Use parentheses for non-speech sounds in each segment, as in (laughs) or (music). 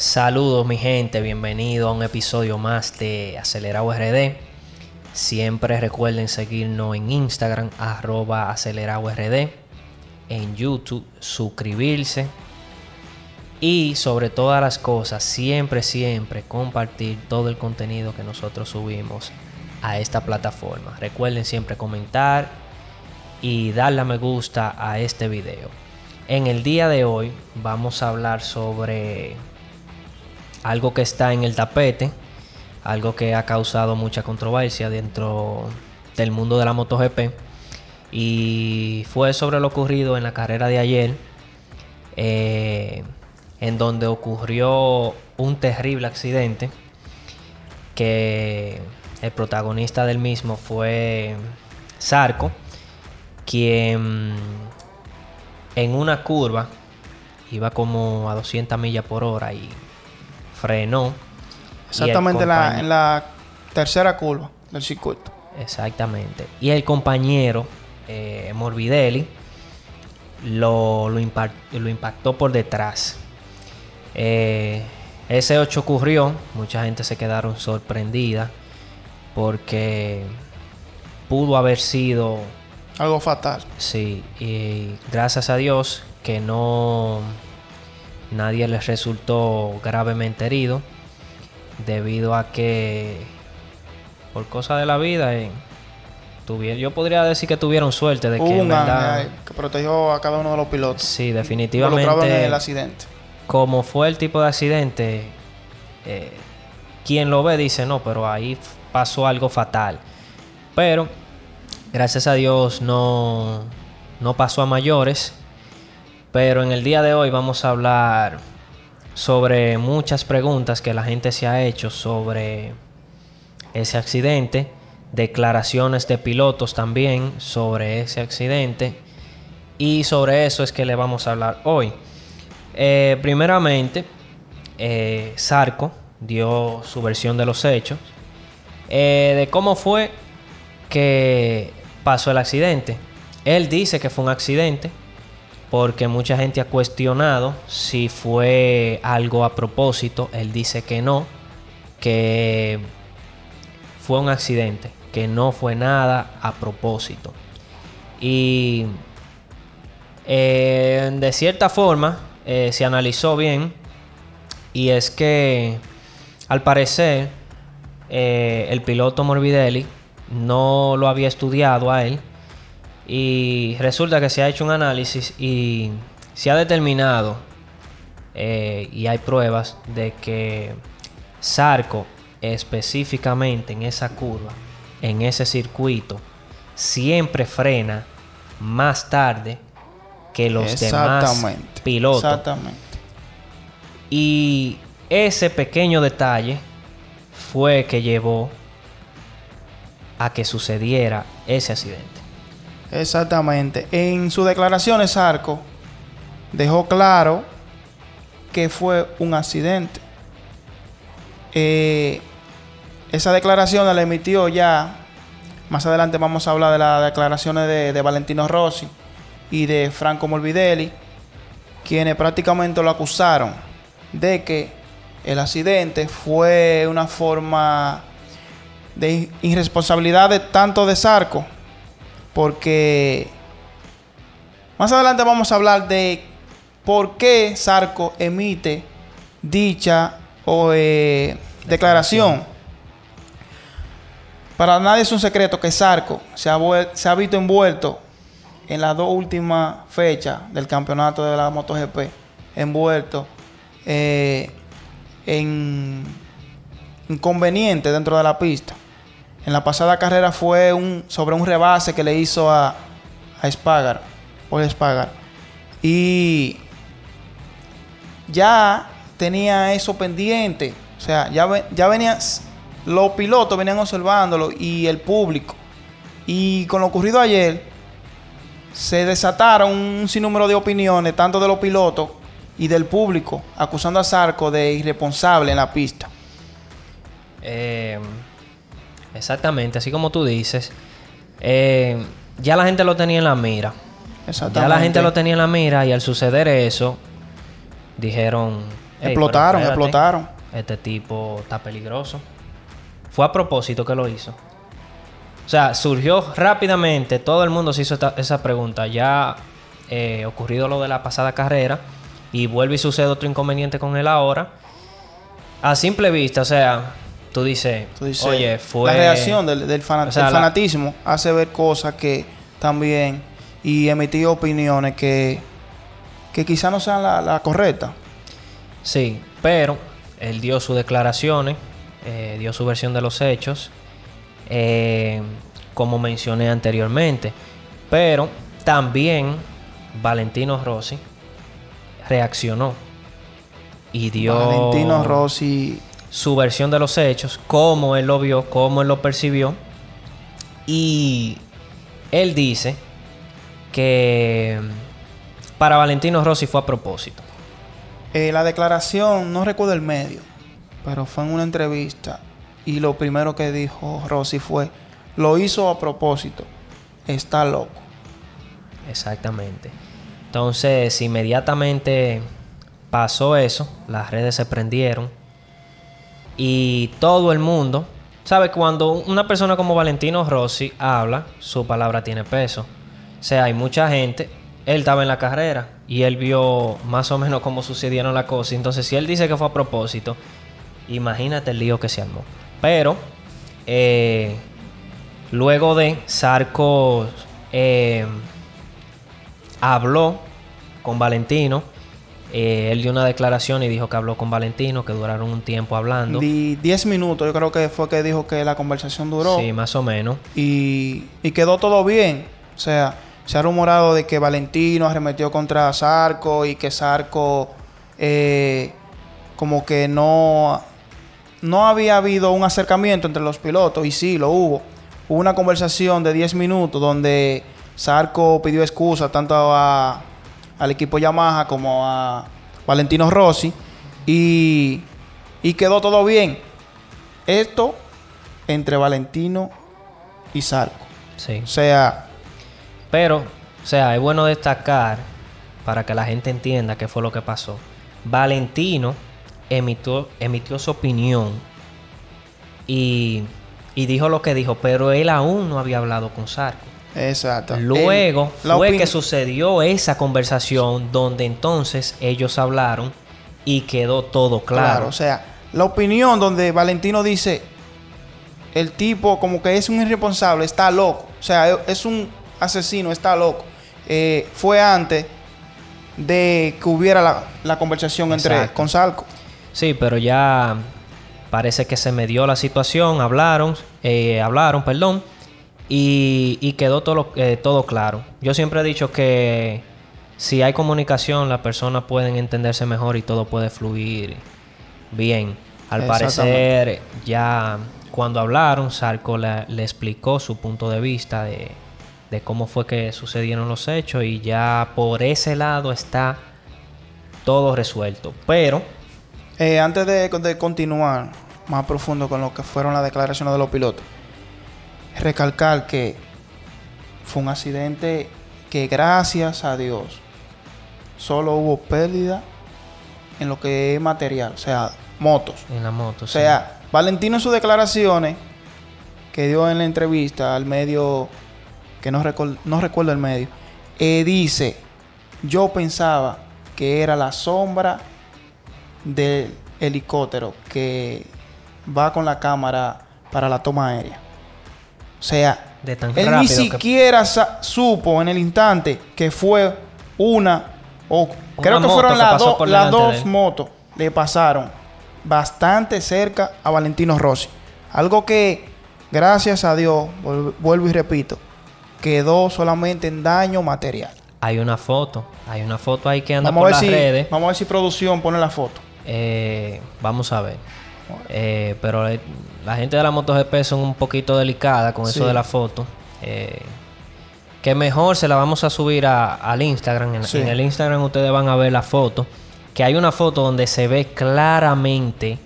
Saludos mi gente, bienvenido a un episodio más de Acelerado RD. Siempre recuerden seguirnos en Instagram, arroba Acelerado RD, en YouTube, suscribirse y sobre todas las cosas, siempre, siempre compartir todo el contenido que nosotros subimos a esta plataforma. Recuerden siempre comentar y darle a me gusta a este video. En el día de hoy vamos a hablar sobre algo que está en el tapete, algo que ha causado mucha controversia dentro del mundo de la MotoGP. Y fue sobre lo ocurrido en la carrera de ayer, eh, en donde ocurrió un terrible accidente, que el protagonista del mismo fue Zarco, quien en una curva iba como a 200 millas por hora y frenó. Exactamente en, la, en la tercera curva del circuito. Exactamente. Y el compañero eh, Morbidelli lo, lo, impactó por detrás. Eh, ese 8 ocurrió, mucha gente se quedaron sorprendida porque pudo haber sido algo fatal. Sí, y gracias a Dios que no Nadie les resultó gravemente herido debido a que por cosas de la vida eh, yo podría decir que tuvieron suerte de que que protegió a cada uno de los pilotos. Sí, definitivamente. En el accidente. Como fue el tipo de accidente, eh, quien lo ve dice no, pero ahí pasó algo fatal. Pero gracias a Dios no, no pasó a mayores. Pero en el día de hoy vamos a hablar sobre muchas preguntas que la gente se ha hecho sobre ese accidente, declaraciones de pilotos también sobre ese accidente y sobre eso es que le vamos a hablar hoy. Eh, primeramente, eh, Sarco dio su versión de los hechos, eh, de cómo fue que pasó el accidente. Él dice que fue un accidente, porque mucha gente ha cuestionado si fue algo a propósito. Él dice que no, que fue un accidente, que no fue nada a propósito. Y eh, de cierta forma eh, se analizó bien y es que al parecer eh, el piloto Morbidelli no lo había estudiado a él y resulta que se ha hecho un análisis y se ha determinado eh, y hay pruebas de que Sarco específicamente en esa curva, en ese circuito, siempre frena más tarde que los demás pilotos. Exactamente. Y ese pequeño detalle fue que llevó a que sucediera ese accidente. Exactamente. En sus declaraciones, Arco dejó claro que fue un accidente. Eh, esa declaración la emitió ya. Más adelante vamos a hablar de las declaraciones de, Valentino Rossi y de Franco Morbidelli, quienes prácticamente lo acusaron de que el accidente fue una forma de irresponsabilidad de tanto de Sarco porque más adelante vamos a hablar de por qué Sarco emite dicha o, eh, declaración. Para nadie es un secreto que Sarco se ha, visto envuelto en las dos últimas fechas del campeonato de la MotoGP, envuelto eh, en inconvenientes dentro de la pista. En la pasada carrera fue un, sobre un rebase que le hizo a, a Spagar, Paul Spagar. Y ya tenía eso pendiente. O sea, ya, ya venían, los pilotos venían observándolo y el público. Y con lo ocurrido ayer, se desataron un sinnúmero de opiniones, tanto de los pilotos y del público, acusando a Zarco de irresponsable en la pista. Eh, Exactamente, así como tú dices. Eh, ya la gente lo tenía en la mira. Ya la gente lo tenía en la mira y al suceder eso, dijeron, explotaron, espérate, explotaron. Este tipo está peligroso. Fue a propósito que lo hizo. O sea, surgió rápidamente, todo el mundo se hizo esta- esa pregunta. Ya eh, ocurrido lo de la pasada carrera y vuelve y sucede otro inconveniente con él ahora. A simple vista, o sea, tú dices, Tú dices, oye, fue... La reacción del, del fana- O sea, del la- fanatismo hace ver cosas que también y emitir opiniones que, que quizás no sean la, la correcta. Sí, pero él dio sus declaraciones, eh, dio su versión de los hechos, eh, como mencioné anteriormente. Pero también Valentino Rossi reaccionó y dio Valentino Rossi, su versión de los hechos, cómo él lo vio, cómo él lo percibió. Y él dice que para Valentino Rossi fue a propósito. eh, la declaración, no recuerdo el medio, pero fue en una entrevista y lo primero que dijo Rossi fue, lo hizo a propósito, está loco. Exactamente. Entonces, inmediatamente pasó eso, las redes se prendieron y todo el mundo, sabe cuando una persona como Valentino Rossi habla, su palabra tiene peso. O sea, hay mucha gente, él estaba en la carrera y él vio más o menos cómo sucedieron las cosas. Entonces, si él dice que fue a propósito, imagínate el lío que se armó. Pero, eh, luego de Sarco eh, habló con Valentino. Eh, él dio una declaración y dijo que habló con Valentino, que duraron un tiempo hablando. Di 10 minutos, yo creo que fue que dijo que la conversación duró. Sí, más o menos. y, y quedó todo bien. O sea, se ha rumorado de que Valentino arremetió contra Zarco y que Zarco eh, como que no, no había habido un acercamiento entre los pilotos y sí, lo hubo. Hubo una conversación de 10 minutos donde Zarco pidió excusa tanto a- al equipo Yamaha como a Valentino Rossi y, y quedó todo bien. Esto entre Valentino y Zarco. Sí. O sea, Pero, o sea, es bueno destacar para que la gente entienda qué fue lo que pasó. Valentino emitió, emitió su opinión y, y dijo lo que dijo, pero él aún no había hablado con Sarko. Exacto. Luego El- fue que sucedió esa conversación donde entonces ellos hablaron y quedó todo Claro. claro. o sea, la opinión donde Valentino dice el tipo como que es un irresponsable, está loco. O sea, e- es un asesino, está loco. Eh, fue antes de que hubiera la, la conversación entre con Salco. Sí, pero ya parece que se medió la situación, hablaron, eh, hablaron, perdón, y, y quedó todo, eh, todo claro. Yo siempre he dicho que si hay comunicación, las personas pueden entenderse mejor y todo puede fluir bien. Al parecer, ya cuando hablaron, Sarko le, le explicó su punto de vista de, de cómo fue que sucedieron los hechos y ya por ese lado está todo resuelto. Pero Eh, antes de, de continuar más profundo con lo que fueron las declaraciones de los pilotos, recalcar que fue un accidente que gracias a Dios solo hubo pérdida en lo que es material, o sea, motos. En la moto, O sea, Valentino en sus declaraciones que dio en la entrevista al medio, que no, recol- no recuerdo el medio, eh, dice, yo pensaba que era la sombra del helicóptero que va con la cámara para la toma aérea. O sea, De tan él ni que- siquiera supo en el instante que fue una o creo que fueron las dos- las motos le pasaron bastante cerca a Valentino Rossi. Algo que, gracias a Dios, vuel- vuelvo y repito, quedó solamente en daño material. Hay una foto. Hay una foto ahí que anda Vamos a, por ver las si, redes. vamos a ver si producción pone la foto. Eh, vamos a ver. Eh, pero eh, la gente de la MotoGP son un poquito delicada con Sí. eso de la foto. Eh, que mejor se la vamos a subir a- al Instagram. En, Sí. en el Instagram ustedes van a ver la foto. Que hay una foto donde se ve claramente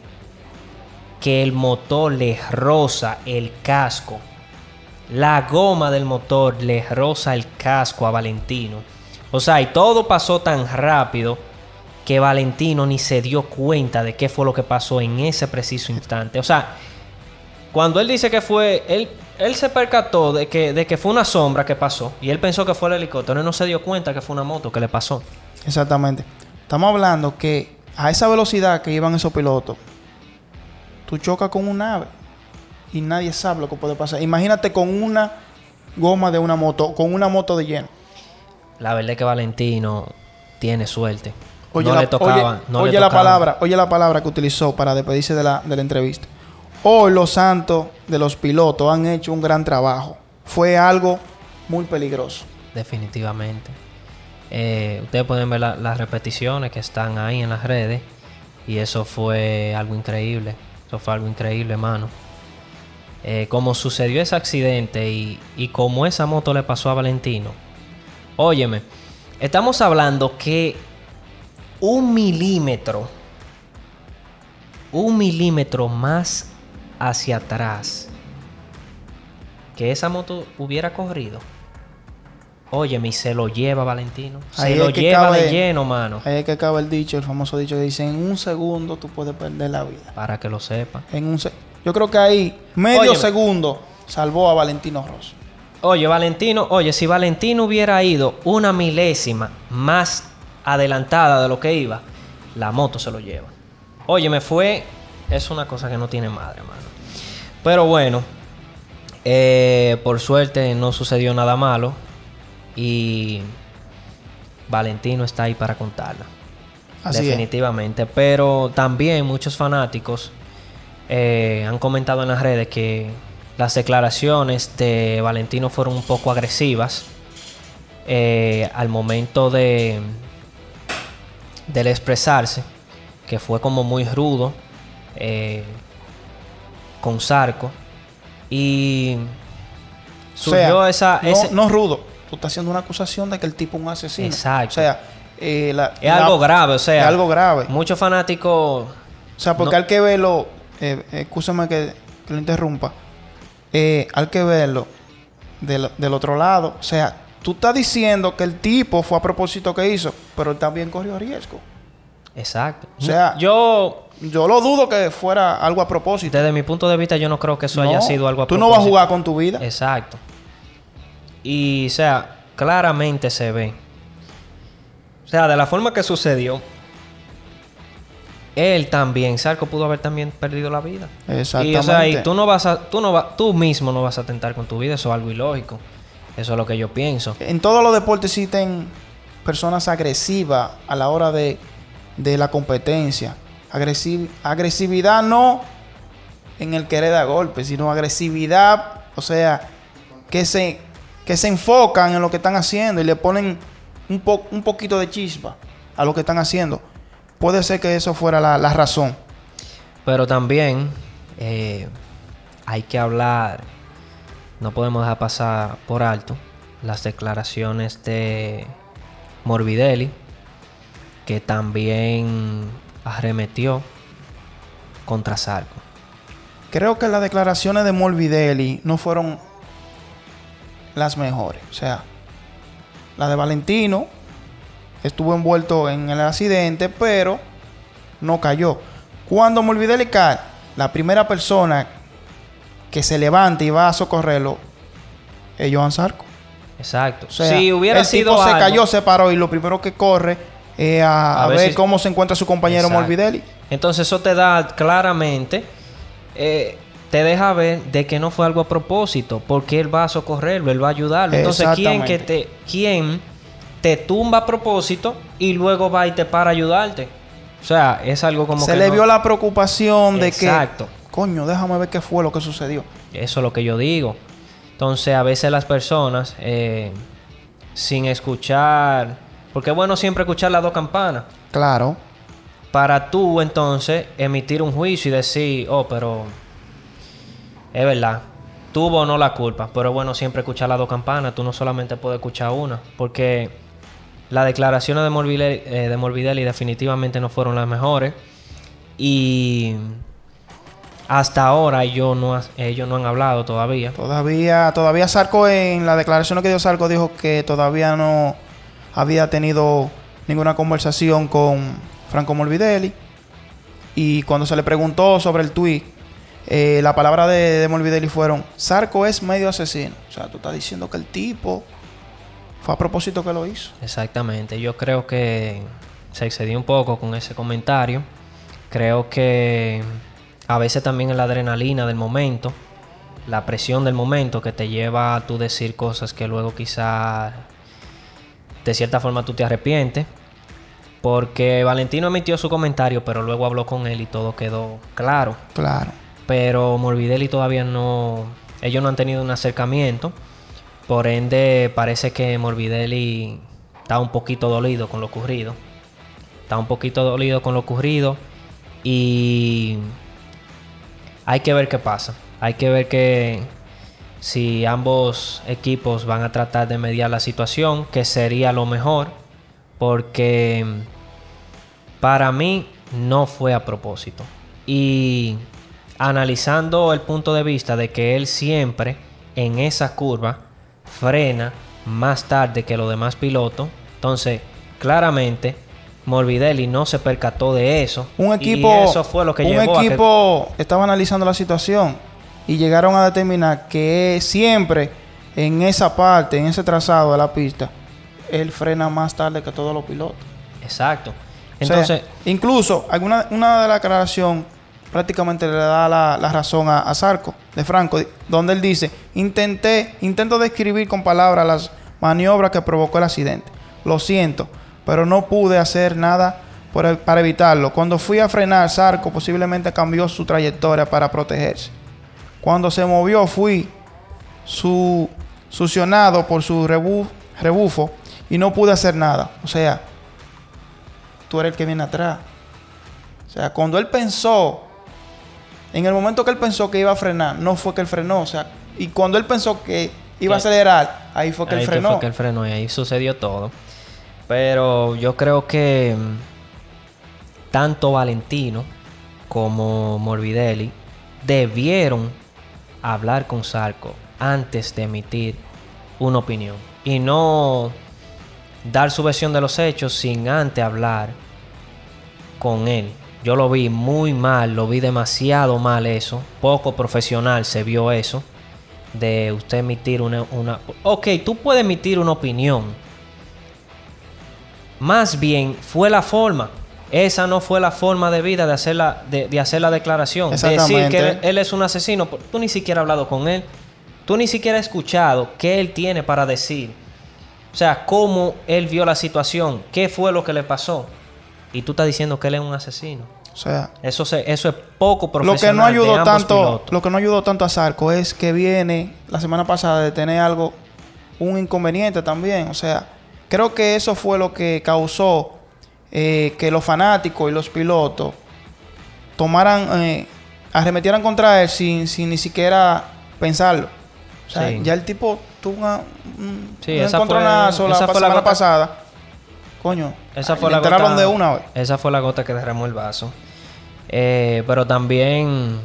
que el motor le roza el casco. La goma del motor le roza el casco a Valentino. O sea, y todo pasó tan rápido que Valentino ni se dio cuenta de qué fue lo que pasó en ese preciso instante. O sea, cuando él dice que fue, él, él se percató de que, de que fue una sombra que pasó y él pensó que fue el helicóptero y no se dio cuenta que fue una moto que le pasó. Exactamente. Estamos hablando que a esa velocidad que iban esos pilotos, tú chocas con un ave y nadie sabe lo que puede pasar. Imagínate con una goma de una moto, con una moto de lleno. La verdad es que Valentino tiene suerte. Oye, no la, le oye- no oye le la palabra, oye la palabra que utilizó para despedirse de la, de la entrevista. Hoy los santos de los pilotos han hecho un gran trabajo. Fue algo muy peligroso. Definitivamente. Eh, ustedes pueden ver la- las repeticiones que están ahí en las redes. Y eso fue algo increíble. Eso fue algo increíble, hermano. Eh, como sucedió ese accidente y, y como esa moto le pasó a Valentino. Óyeme, estamos hablando que un milímetro, un milímetro más hacia atrás que esa moto hubiera corrido. Óyeme, se lo lleva Valentino. Se Ahí lo lleva cabe- de lleno, mano. Ahí es que acaba el dicho, el famoso dicho que dice, en un segundo tú puedes perder la vida. Para que lo sepa. En un se- Yo creo que ahí, medio Óyeme. segundo, salvó a Valentino Rossi. Oye, Valentino, oye, si Valentino hubiera ido una milésima más adelantada de lo que iba, la moto se lo lleva. Oye, me fue. Es una cosa que no tiene madre, mano. Pero bueno, eh, por suerte no sucedió nada malo. Y Valentino está ahí para contarla. Así es. definitivamente. Pero también muchos fanáticos eh, han comentado en las redes que las declaraciones de Valentino fueron un poco agresivas eh, al momento de del expresarse, que fue como muy rudo eh, con Zarco y O surgió sea, esa no, ese- no rudo. Tú estás haciendo una acusación de que el tipo es un asesino. Exacto. O sea, eh, la- es la- algo grave, o sea, Es algo grave. muchos fanáticos O sea, porque No. hay que verlo, eh, escúchame que, que lo interrumpa, eh, hay que verlo del, del otro lado. O sea, tú estás diciendo que el tipo fue a propósito que hizo, pero él también corrió riesgo. Exacto. O sea- yo, Yo lo dudo que fuera algo a propósito. desde mi punto de vista, yo no creo que eso No, haya sido algo a Tú no vas a propósito. jugar con tu vida. Exacto. Y, o sea, claramente se ve. O sea, de la forma que sucedió, él también, Sarco pudo haber también perdido la vida. Exactamente. Y, o sea, y tú no vas a, tú no vas, tú mismo no vas a atentar con tu vida, eso es algo ilógico. Eso es lo que yo pienso. En todos los deportes existen personas agresivas a la hora de, de la competencia. Agresiv- agresividad no en el querer dar golpes, sino agresividad, o sea, que se, que se enfocan en lo que están haciendo y le ponen un, po- un poquito de chispa a lo que están haciendo. Puede ser que eso fuera la, la razón. Pero también eh, hay que hablar, no podemos dejar pasar por alto las declaraciones de Morbidelli, que también arremetió contra Zarco. Creo que las declaraciones de Morbidelli no fueron las mejores. O sea, la de Valentino estuvo envuelto en el accidente, pero no cayó. Cuando Morbidelli cae, la primera persona que se levanta y va a socorrerlo es Johan Zarco. Exacto. O sea, si hubiera el sido tipo se algo- cayó, se paró y lo primero que corre es a, A a ver si- cómo se encuentra su compañero Exacto. Morbidelli. Entonces eso te da claramente, eh, te deja ver de que no fue algo a propósito, porque él va a socorrerlo, él va a ayudarlo. Entonces, ¿quién, que te, ¿quién te tumba a propósito y luego va y te para a ayudarte? O sea, es algo como se que le no- vio la preocupación de Exacto. que, coño, déjame ver qué fue lo que sucedió. Eso es lo que yo digo. Entonces, a veces las personas, eh, sin escuchar, porque es bueno siempre escuchar las dos campanas, Claro. para tú entonces emitir un juicio y decir, oh, pero es verdad, tuvo o no la culpa, pero es bueno siempre escuchar las dos campanas, tú no solamente puedes escuchar una, porque las declaraciones de Morbidelli, eh, de Morbidelli definitivamente no fueron las mejores y hasta ahora ellos no, ha- ellos no han hablado todavía. Todavía, todavía Sarco en la declaración que dio Sarco dijo que todavía no había tenido ninguna conversación con, Franco Morbidelli. Y cuando se le preguntó sobre el tweet, eh, la palabra de, de Morbidelli fueron: Sarco es medio asesino. O sea, tú estás diciendo que el tipo fue a propósito que lo hizo. Exactamente. Yo creo que se excedió un poco con ese comentario. Creo que a veces también es la adrenalina del momento, la presión del momento que te lleva a tú decir cosas que luego quizá de cierta forma tú te arrepientes. Porque Valentino emitió su comentario, pero luego habló con él y todo quedó claro. Claro. Pero Morbidelli todavía no. Ellos no han tenido un acercamiento. Por ende, parece que Morbidelli está un poquito dolido con lo ocurrido. Está un poquito dolido con lo ocurrido. Y hay que ver qué pasa. Hay que ver que si ambos equipos van a tratar de mediar la situación, que sería lo mejor. Porque para mí no fue a propósito. Y analizando el punto de vista de que él siempre en esa curva frena más tarde que los demás pilotos. Entonces, claramente, Morbidelli no se percató de eso. Un equipo, y eso fue lo que un llevó a que- equipo estaba analizando la situación y llegaron a determinar que siempre en esa parte, en ese trazado de la pista, él frena más tarde que todos los pilotos. Exacto. O sea, Entonces, incluso alguna, una de las aclaraciones prácticamente le da la, la razón a, a Zarco, de Franco, donde él dice, intenté, intento describir con palabras las maniobras que provocó el accidente. Lo siento, pero no pude hacer nada por el- para evitarlo. Cuando fui a frenar, Zarco posiblemente cambió su trayectoria para protegerse. Cuando se movió, fui su, succionado por su rebu- rebufo y no pude hacer nada. O sea, tú eres el que viene atrás. O sea, cuando él pensó, en el momento que él pensó que iba a frenar, no fue que él frenó. O sea, y cuando él pensó que iba a acelerar, ahí fue que ahí él frenó. fue que él frenó y ahí sucedió todo. Pero yo creo que mm, tanto Valentino como Morbidelli debieron hablar con Sarco antes de emitir una opinión y no dar su versión de los hechos sin antes hablar con él. Yo lo vi muy mal, lo vi demasiado mal eso, poco profesional se vio eso de usted emitir una, una... Ok, tú puedes emitir una opinión. Más bien fue la forma. Esa no fue la forma de vida de hacer la, de, de hacer la declaración. Decir que él, él es un asesino. Tú ni siquiera has hablado con él. Tú ni siquiera has escuchado qué él tiene para decir. O sea, cómo él vio la situación. ¿Qué fue lo que le pasó? Y tú estás diciendo que él es un asesino. O sea, Eso, se, eso es poco lo profesional. que no ayudó tanto, pilotos. lo que no ayudó tanto a Zarco es que viene la semana pasada de tener algo, un inconveniente también. O sea, creo que eso fue lo que causó eh, que los fanáticos y los pilotos tomaran, eh, arremetieran contra él sin, sin ni siquiera pensarlo. O sea, Sí. ya el tipo tuvo una- un, Sí, fue- encontronazo la esa fue la semana gota- pasada. Coño, Esa le fue la gota, de una vez. Esa fue la gota que derramó el vaso. Eh, pero también,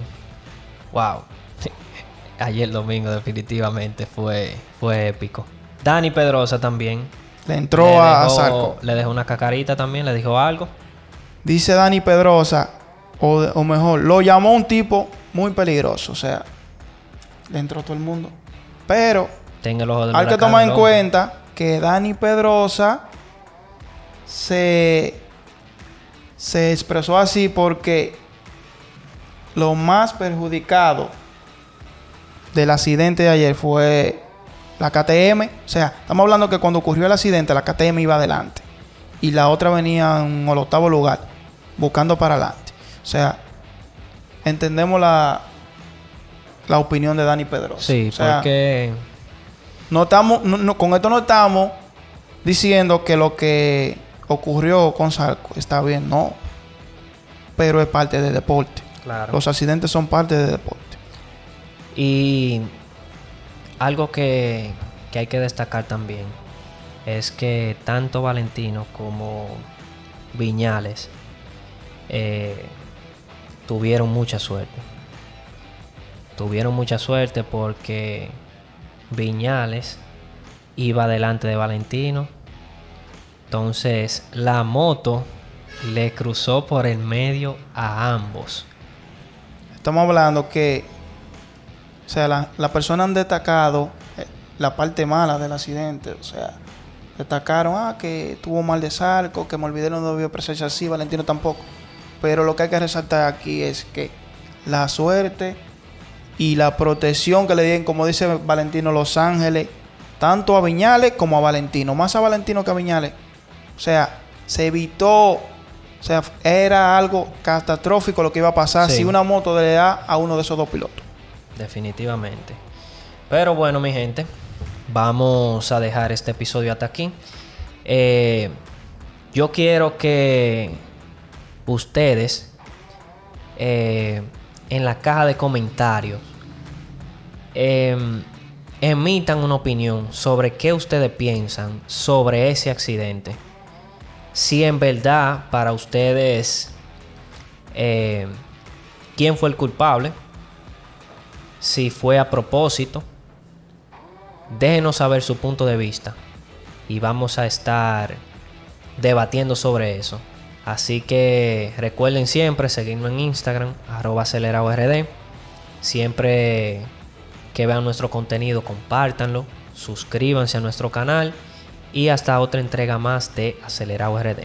wow, (laughs) ayer domingo definitivamente fue, fue épico. Dani Pedrosa también. Le entró le a, a dejó- Zarco. Le dejó una cacarita también, le dijo algo. Dice Dani Pedrosa, o, o mejor, lo llamó un tipo muy peligroso. O sea, le entró todo el mundo. Pero Tenga el ojo del hay que tomar en cuenta que Dani Pedrosa se, se expresó así porque lo más perjudicado del accidente de ayer fue la KTM. O sea, estamos hablando que cuando ocurrió el accidente, la KTM iba adelante. Y la otra venía en el octavo lugar, buscando para adelante. O sea, entendemos la, la opinión de Dani Pedrosa. Sí, O sea, porque no estamos, no- no- con esto no estamos diciendo que lo que ocurrió con Sarco está bien, no. Pero es parte del deporte. claro. Los accidentes son parte del deporte. Y algo que, que hay que destacar también es que tanto Valentino como Viñales eh, tuvieron mucha suerte. Tuvieron mucha suerte porque Viñales iba delante de Valentino. Entonces la moto le cruzó por el medio a ambos. Estamos hablando que, o sea, la- las personas han destacado eh, la parte mala del accidente. O sea, destacaron, ah, que tuvo mal de salco, que Morbidelli no debió expresarse así, Valentino tampoco. Pero lo que hay que resaltar aquí es que la suerte y la protección que le dieron, como dice Valentino Los Ángeles, tanto a Viñales como a Valentino, más a Valentino que a Viñales. O sea, se evitó, o sea, era algo catastrófico lo que iba a pasar Sí. si una moto le da a uno de esos dos pilotos. Definitivamente. Pero bueno, mi gente, vamos a dejar este episodio hasta aquí. Eh, yo quiero que ustedes eh, en la caja de comentarios em, emitan una opinión sobre qué ustedes piensan sobre ese accidente. Si en verdad para ustedes eh, quién fue el culpable, si fue a propósito, déjenos saber su punto de vista y vamos a estar debatiendo sobre eso. Así que recuerden siempre seguirnos en Instagram, arroba acelerado RD. Siempre que vean nuestro contenido, compártanlo, suscríbanse a nuestro canal y hasta otra entrega más de Acelerado RD.